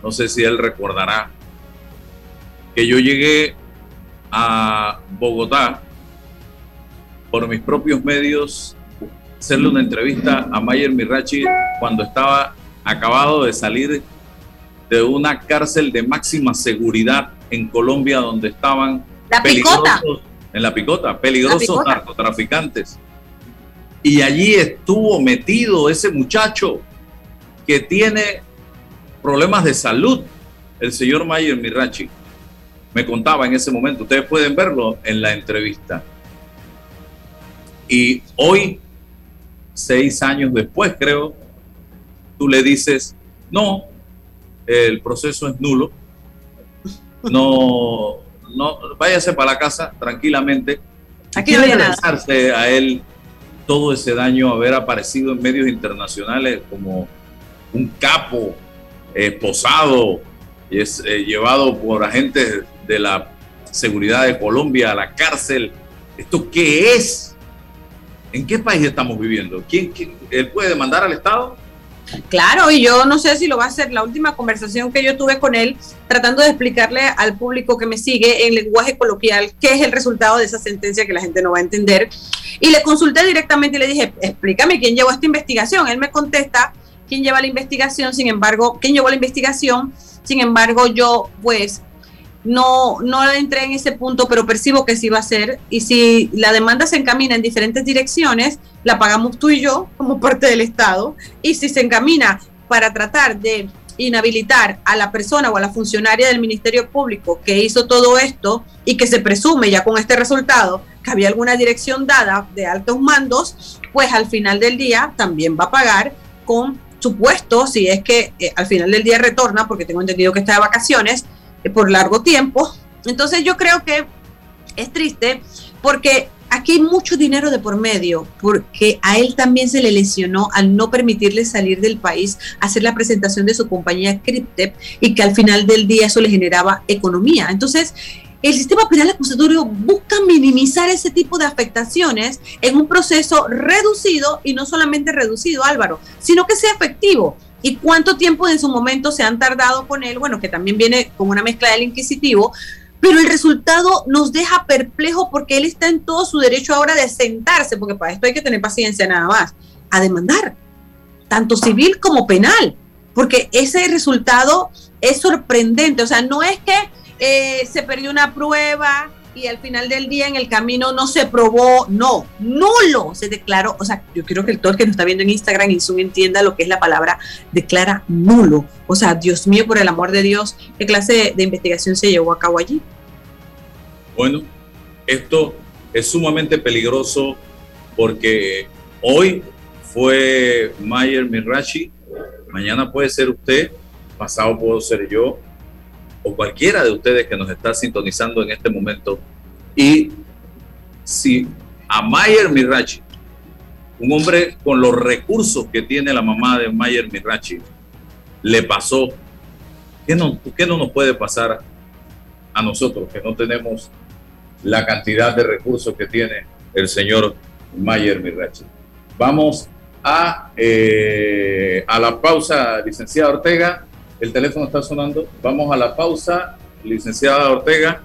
no sé si él recordará, que yo llegué a Bogotá por mis propios medios, hacerle una entrevista a Mayer Mirachi cuando estaba acabado de salir de una cárcel de máxima seguridad en Colombia donde estaban la picota. en la picota, peligrosos narcotraficantes. Y allí estuvo metido ese muchacho que tiene problemas de salud. El señor Mayer Mirachi me contaba en ese momento, ustedes pueden verlo en la entrevista. Y hoy, seis años después, creo, tú le dices, no, el proceso es nulo, no, no, váyase para la casa tranquilamente. Aquí no a él todo ese daño, haber aparecido en medios internacionales como un capo esposado y es eh, llevado por agentes de la seguridad de Colombia a la cárcel. ¿Esto qué es? ¿En qué país estamos viviendo? ¿Quién, él puede demandar al Estado? Claro, y yo no sé si lo va a hacer. La última conversación que yo tuve con él, tratando de explicarle al público que me sigue en lenguaje coloquial qué es el resultado de esa sentencia que la gente no va a entender. Y le consulté directamente y le dije, explícame quién llevó esta investigación. Él me contesta quién lleva la investigación, sin embargo, quién llevó la investigación. Sin embargo, yo pues no, no entré en ese punto, pero percibo que sí va a ser. Y si la demanda se encamina en diferentes direcciones, la pagamos tú y yo como parte del Estado. Y si se encamina para tratar de inhabilitar a la persona o a la funcionaria del Ministerio Público que hizo todo esto y que se presume ya con este resultado que había alguna dirección dada de altos mandos, pues al final del día también va a pagar con supuesto, si es que eh, al final del día retorna, porque tengo entendido que está de vacaciones, por largo tiempo. Entonces yo creo que es triste porque aquí hay mucho dinero de por medio, porque a él también se le lesionó al no permitirle salir del país, hacer la presentación de su compañía Cryptep y que al final del día eso le generaba economía. Entonces, el sistema penal acusatorio busca minimizar ese tipo de afectaciones en un proceso reducido y no solamente reducido, Álvaro, sino que sea efectivo. Y cuánto tiempo en su momento se han tardado con él, bueno, que también viene con una mezcla del inquisitivo, pero el resultado nos deja perplejo porque él está en todo su derecho ahora de sentarse, porque para esto hay que tener paciencia nada más, a demandar, tanto civil como penal, porque ese resultado es sorprendente, o sea, no es que eh, se perdió una prueba, y al final del día en el camino no se probó, no, nulo se declaró. O sea, yo quiero que el todo el que nos está viendo en Instagram y Zoom entienda lo que es la palabra declara nulo. O sea, Dios mío, por el amor de Dios, ¿qué clase de, investigación se llevó a cabo allí? Bueno, esto es sumamente peligroso porque hoy fue Mayer Mirachi, mañana puede ser usted, pasado puedo ser yo, o cualquiera de ustedes que nos está sintonizando en este momento. Y si a Mayer Mirachi, un hombre con los recursos que tiene la mamá de Mayer Mirachi, le pasó, ¿qué no, ¿qué no nos puede pasar a nosotros que no tenemos la cantidad de recursos que tiene el señor Mayer Mirachi? Vamos a, eh, a la pausa, licenciada Ortega el teléfono está sonando. Vamos a la pausa, licenciada Ortega.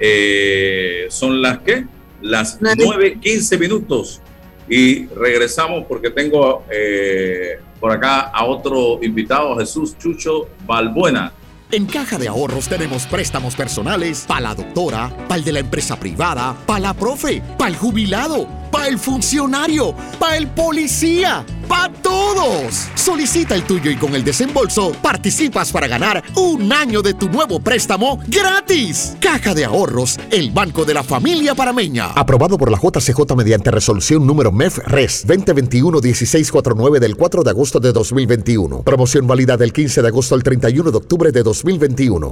Eh, son las que? Las 9.15 minutos. Y regresamos porque tengo eh, por acá a otro invitado, Jesús Chucho Balbuena. En Caja de Ahorros tenemos préstamos personales para la doctora, para el de la empresa privada, para la profe, para el jubilado para el funcionario, para el policía, para todos. Solicita el tuyo y con el desembolso participas para ganar un año de tu nuevo préstamo gratis. Caja de Ahorros, el banco de la familia parameña. Aprobado por la JCJ mediante resolución número MEF RES 2021-1649 del 4 de agosto de 2021. Promoción válida del 15 de agosto al 31 de octubre de 2021.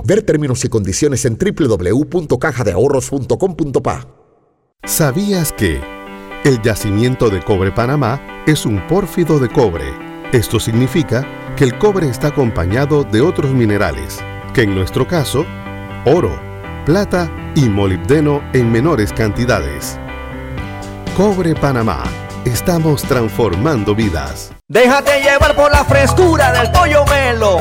Ver términos y condiciones en www.cajadeahorros.com.pa. ¿Sabías que... El yacimiento de cobre Panamá es un pórfido de cobre. Esto significa que el cobre está acompañado de otros minerales, que en nuestro caso, oro, plata y molibdeno en menores cantidades. Cobre Panamá. Estamos transformando vidas. Déjate llevar por la frescura del pollo melo.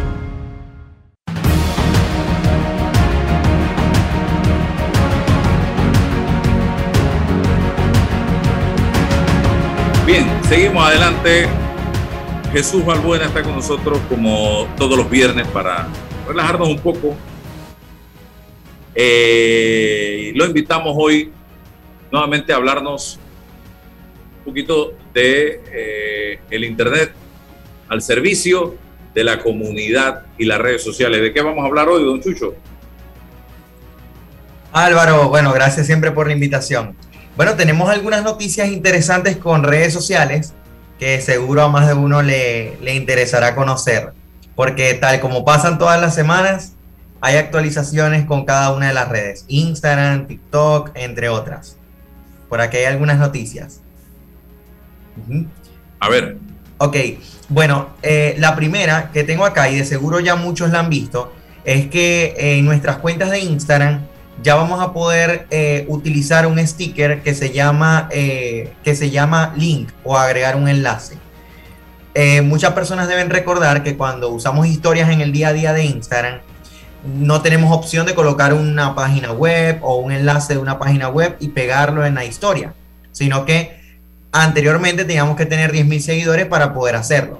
Seguimos adelante. Jesús Balbuena está con nosotros como todos los viernes para relajarnos un poco. Eh, lo invitamos hoy nuevamente a hablarnos un poquito de eh, el internet al servicio de la comunidad y las redes sociales. ¿De qué vamos a hablar hoy, don Chucho? Álvaro, bueno, gracias siempre por la invitación. Bueno, tenemos algunas noticias interesantes con redes sociales que seguro a más de uno le, le, interesará conocer, porque tal como pasan todas las semanas, hay actualizaciones con cada una de las redes, Instagram, TikTok, entre otras. Por aquí hay algunas noticias. Uh -huh. A ver. Ok, bueno, eh, la primera que tengo acá, y de seguro ya muchos la han visto, es que en nuestras cuentas de Instagram ya vamos a poder eh, utilizar un sticker que se llama, eh, que se llama link o agregar un enlace. Eh, muchas personas deben recordar que cuando usamos historias en el día a día de Instagram, no tenemos opción de colocar una página web o un enlace de una página web y pegarlo en la historia, sino que anteriormente teníamos que tener 10.000 seguidores para poder hacerlo.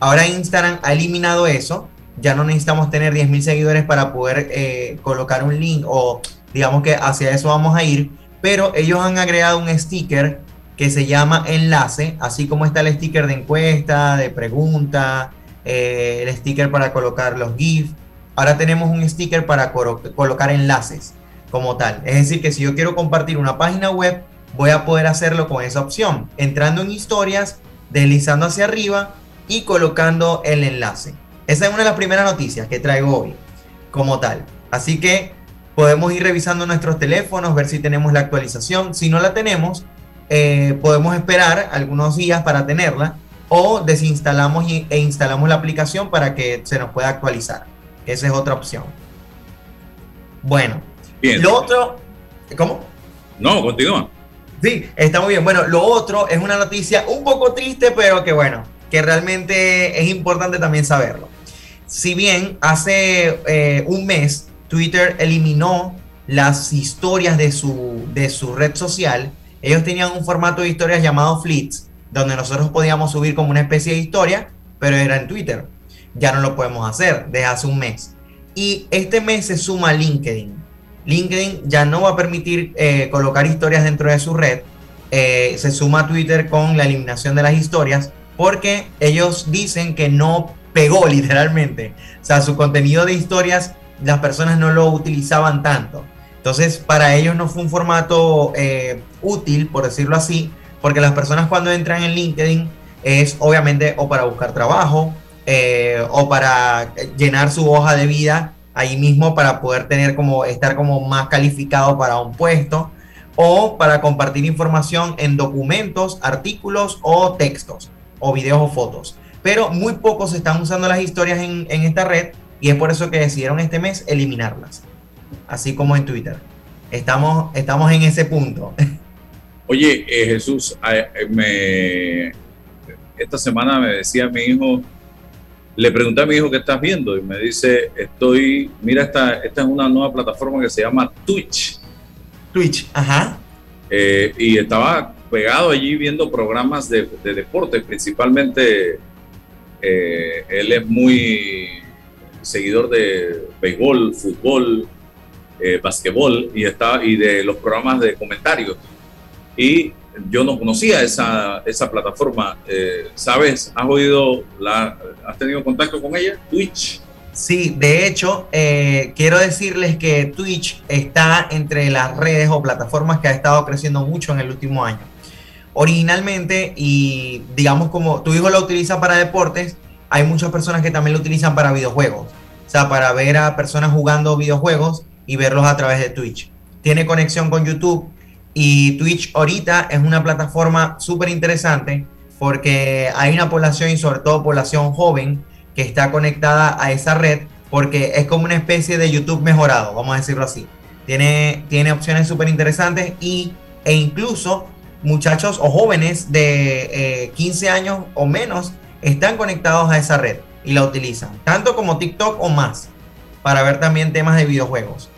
Ahora Instagram ha eliminado eso, ya no necesitamos tener 10.000 seguidores para poder eh, colocar un link o digamos que hacia eso vamos a ir, pero ellos han agregado un sticker que se llama enlace, así como está el sticker de encuesta, de pregunta, eh, el sticker para colocar los GIFs. Ahora tenemos un sticker para colocar enlaces como tal. Es decir, que si yo quiero compartir una página web, voy a poder hacerlo con esa opción, entrando en historias, deslizando hacia arriba y colocando el enlace. Esa es una de las primeras noticias que traigo hoy, como tal. Así que podemos ir revisando nuestros teléfonos, ver si tenemos la actualización. Si no la tenemos, eh, podemos esperar algunos días para tenerla o desinstalamos e instalamos la aplicación para que se nos pueda actualizar. Esa es otra opción. Bueno, Bien. lo otro, ¿cómo? No, continúa. Sí, está muy bien. Bueno, lo otro es una noticia un poco triste, pero que bueno, que realmente es importante también saberlo. Si bien hace eh, un mes Twitter eliminó las historias de su, de su red social, ellos tenían un formato de historias llamado Fleets, donde nosotros podíamos subir como una especie de historia, pero era en Twitter. Ya no lo podemos hacer desde hace un mes. Y este mes se suma LinkedIn. LinkedIn ya no va a permitir eh, colocar historias dentro de su red. Eh, se suma Twitter con la eliminación de las historias porque ellos dicen que no pegó literalmente. O sea, su contenido de historias las personas no lo utilizaban tanto. Entonces, para ellos no fue un formato eh, útil, por decirlo así, porque las personas cuando entran en LinkedIn es obviamente o para buscar trabajo eh, o para llenar su hoja de vida ahí mismo para poder tener como estar como más calificado para un puesto o para compartir información en documentos, artículos o textos o videos o fotos. Pero muy pocos están usando las historias en, en esta red y es por eso que decidieron este mes eliminarlas, así como en Twitter. Estamos, estamos en ese punto. Oye, eh, Jesús, eh, eh, me, esta semana me decía mi hijo, le pregunté a mi hijo qué estás viendo y me dice, estoy, mira, esta, esta es una nueva plataforma que se llama Twitch. Twitch, ajá. y estaba pegado allí viendo programas de, de deportes, principalmente él es muy seguidor de béisbol, fútbol, eh, y, está, y de los programas de comentarios. Y yo no conocía esa, esa plataforma. Eh, ¿Sabes? ¿Has oído, la, has tenido contacto con ella? Twitch. Sí, de hecho, eh, quiero decirles que Twitch está entre las redes o plataformas que ha estado creciendo mucho en el último año. Originalmente, y digamos como tu hijo lo utiliza para deportes, hay muchas personas que también lo utilizan para videojuegos. O sea, para ver a personas jugando videojuegos y verlos a través de Twitch. Tiene conexión con YouTube y Twitch ahorita es una plataforma súper interesante porque hay una población y sobre todo población joven que está conectada a esa red porque es como una especie de YouTube mejorado, vamos a decirlo así. Tiene, tiene opciones súper interesantes y, e incluso muchachos o jóvenes de 15 eh, años o menos están conectados a esa red y la utilizan, tanto como TikTok o más, para ver también temas de videojuegos.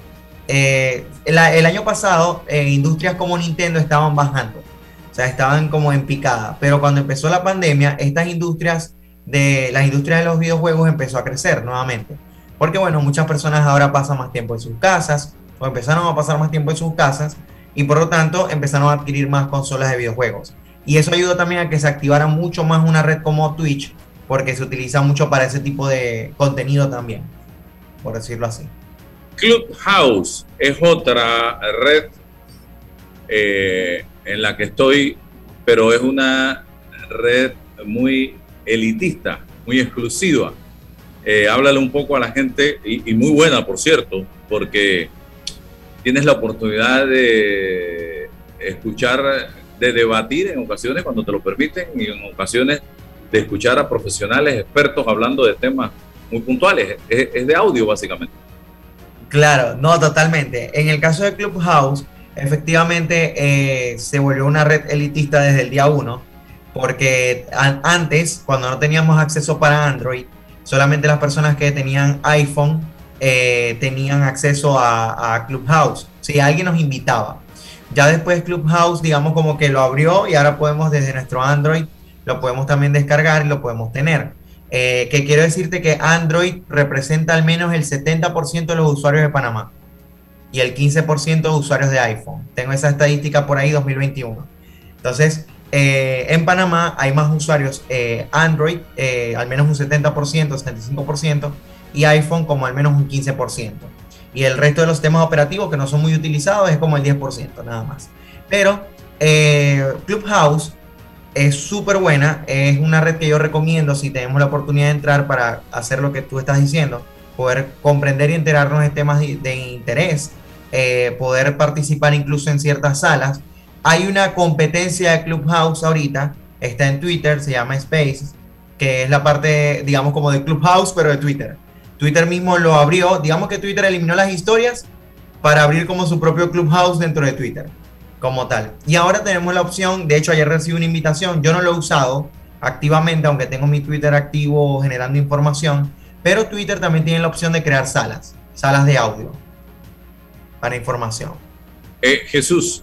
Eh, el, año pasado, eh, industrias como Nintendo estaban bajando, o sea, estaban como en picada, pero cuando empezó la pandemia, estas industrias de las industrias de los videojuegos empezó a crecer nuevamente, porque bueno, muchas personas ahora pasan más tiempo en sus casas o empezaron a pasar más tiempo en sus casas y por lo tanto empezaron a adquirir más consolas de videojuegos. Y eso ayudó también a que se activara mucho más una red como Twitch, porque se utiliza mucho para ese tipo de contenido también, por decirlo así. Clubhouse es otra red eh, en la que estoy, pero es una red muy elitista, muy exclusiva. Eh, háblale un poco a la gente y, muy buena, por cierto, porque tienes la oportunidad de escuchar, de debatir en ocasiones cuando te lo permiten y en ocasiones de escuchar a profesionales expertos hablando de temas muy puntuales. es de audio, básicamente. Claro, no, totalmente. En el caso de Clubhouse, efectivamente eh, se volvió una red elitista desde el día uno, porque antes, cuando no teníamos acceso para Android, solamente las personas que tenían iPhone eh, tenían acceso a, Clubhouse. Si alguien nos invitaba. Ya después Clubhouse, digamos como que lo abrió y ahora podemos desde nuestro Android, lo podemos también descargar y lo podemos tener. Eh, que quiero decirte que Android representa al menos el 70% de los usuarios de Panamá y el 15% de usuarios de iPhone. Tengo esa estadística por ahí 2021. Entonces, eh, en Panamá hay más usuarios Android, al menos un 70%, 75%, y iPhone como al menos un 15%. Y el resto de los sistemas operativos que no son muy utilizados es como el 10%, nada más. Pero Clubhouse es súper buena, es una red que yo recomiendo si tenemos la oportunidad de entrar para hacer lo que tú estás diciendo, poder comprender y enterarnos de temas de, interés, eh, poder participar incluso en ciertas salas. Hay una competencia de Clubhouse ahorita, está en Twitter, se llama Space, que es la parte, digamos, como de Clubhouse, pero de Twitter. Twitter mismo lo abrió, digamos que Twitter eliminó las historias para abrir como su propio Clubhouse dentro de Twitter como tal. Y ahora tenemos la opción, de hecho ayer recibí una invitación, yo no lo he usado activamente, aunque tengo mi Twitter activo generando información, pero Twitter también tiene la opción de crear salas, salas de audio para información. Eh, Jesús,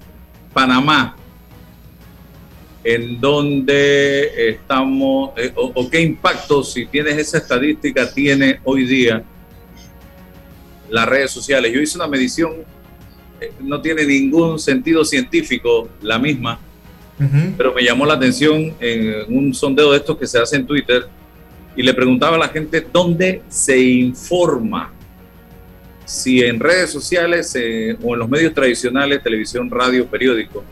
Panamá, en dónde estamos, eh, o, qué impacto, si tienes esa estadística, tiene hoy día las redes sociales. Yo hice una medición no tiene ningún sentido científico la misma, pero me llamó la atención en un sondeo de estos que se hace en Twitter y le preguntaba a la gente dónde se informa, si en redes sociales eh, o en los medios tradicionales, televisión, radio, periódico.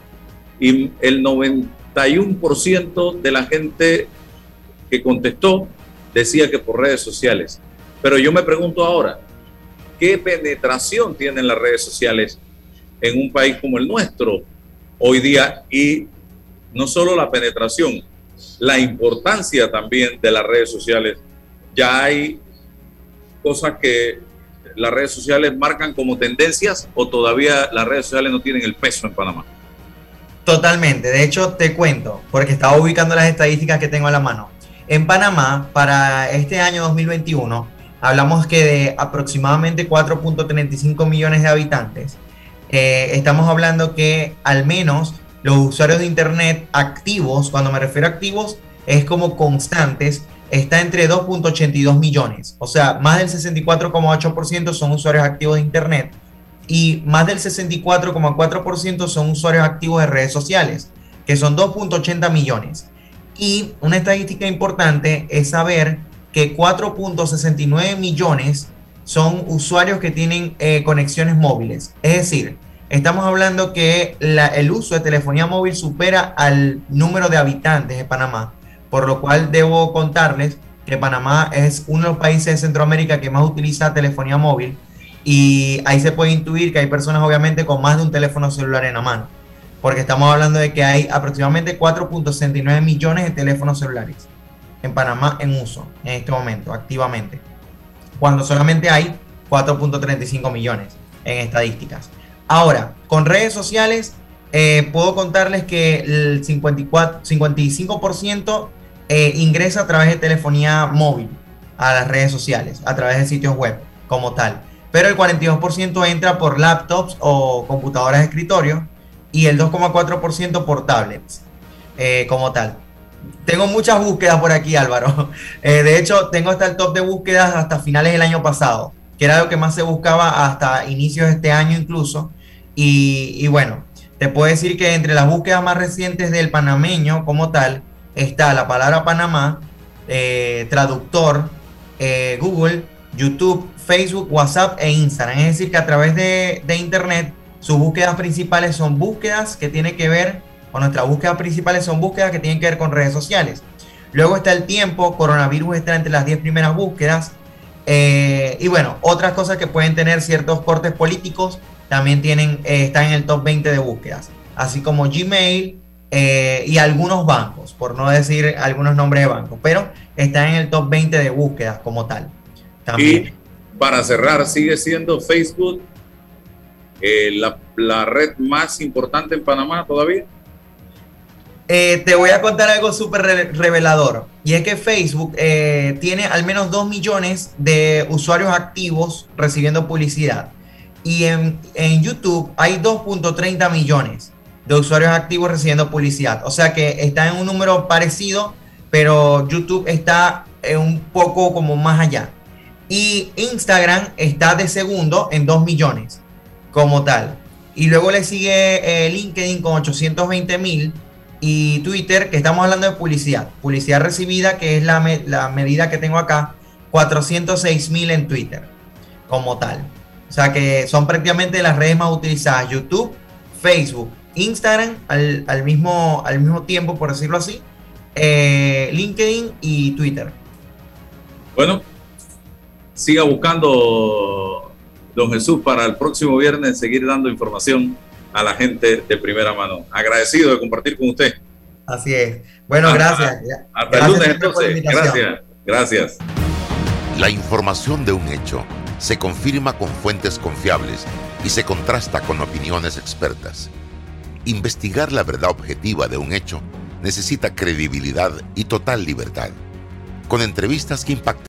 Y el 91% de la gente que contestó decía que por redes sociales. Pero yo me pregunto ahora, ¿qué penetración tienen las redes sociales en un país como el nuestro hoy día y no solo la penetración, la importancia también de las redes sociales. Ya hay cosas que las redes sociales marcan como tendencias o todavía las redes sociales no tienen el peso en Panamá. Totalmente, de hecho te cuento, porque estaba ubicando las estadísticas que tengo a la mano. En Panamá, para este año 2021, hablamos que de aproximadamente 4.35 millones de habitantes, eh, estamos hablando que al menos los usuarios de Internet activos, cuando me refiero a activos, es como constantes, está entre 2.82 millones. O sea, más del 64,8% son usuarios activos de Internet y más del 64,4% son usuarios activos de redes sociales, que son 2.80 millones. Y una estadística importante es saber que 4.69 millones son usuarios que tienen eh, conexiones móviles. Es decir, estamos hablando que el uso de telefonía móvil supera al número de habitantes de Panamá, por lo cual debo contarles que Panamá es uno de los países de Centroamérica que más utiliza telefonía móvil y ahí se puede intuir que hay personas obviamente con más de un teléfono celular en la mano, porque estamos hablando de que hay aproximadamente 4.69 millones de teléfonos celulares en Panamá en uso en este momento, activamente cuando solamente hay 4.35 millones en estadísticas. Ahora, con redes sociales, eh, puedo contarles que el 54, 55% eh, ingresa a través de telefonía móvil a las redes sociales, a través de sitios web como tal. Pero el 42% entra por laptops o computadoras de escritorio y el 2,4% por tablets eh, como tal. Tengo muchas búsquedas por aquí, Álvaro. Eh, de hecho, tengo hasta el top de búsquedas hasta finales del año pasado, que era lo que más se buscaba hasta inicios de este año incluso. Y, bueno, te puedo decir que entre las búsquedas más recientes del panameño como tal está la palabra Panamá, eh, traductor, Google, YouTube, Facebook, WhatsApp e Instagram. Es decir, que a través de, Internet sus búsquedas principales son búsquedas que tienen que ver o nuestras búsquedas principales son búsquedas que tienen que ver con redes sociales. Luego está el tiempo, coronavirus está entre las 10 primeras búsquedas. Eh, y bueno, otras cosas que pueden tener ciertos cortes políticos también tienen, eh, están en el top 20 de búsquedas. Así como Gmail eh, y algunos bancos, por no decir algunos nombres de bancos, pero están en el top 20 de búsquedas como tal. Y para cerrar, sigue siendo Facebook la red más importante en Panamá todavía. Eh, te voy a contar algo súper revelador. Y es que Facebook eh, tiene al menos 2 millones de usuarios activos recibiendo publicidad. Y en, en YouTube hay 2.30 millones de usuarios activos recibiendo publicidad. O sea que está en un número parecido, pero YouTube está un poco como más allá. Y Instagram está de segundo en 2 millones como tal. Y luego le sigue eh, LinkedIn con 820 mil y Twitter, que estamos hablando de publicidad. Publicidad recibida, que es la, medida que tengo acá, 406 mil en Twitter como tal. O sea que son prácticamente las redes más utilizadas. YouTube, Facebook, Instagram al, mismo, al mismo tiempo, por decirlo así, eh, LinkedIn y Twitter. Bueno, siga buscando, don Jesús, para el próximo viernes seguir dando información a la gente de primera mano. Agradecido de compartir con usted. Así es. Bueno, gracias. Hasta el lunes entonces. Gracias. Gracias. La información de un hecho se confirma con fuentes confiables y se contrasta con opiniones expertas. Investigar la verdad objetiva de un hecho necesita credibilidad y total libertad. Con entrevistas que impactan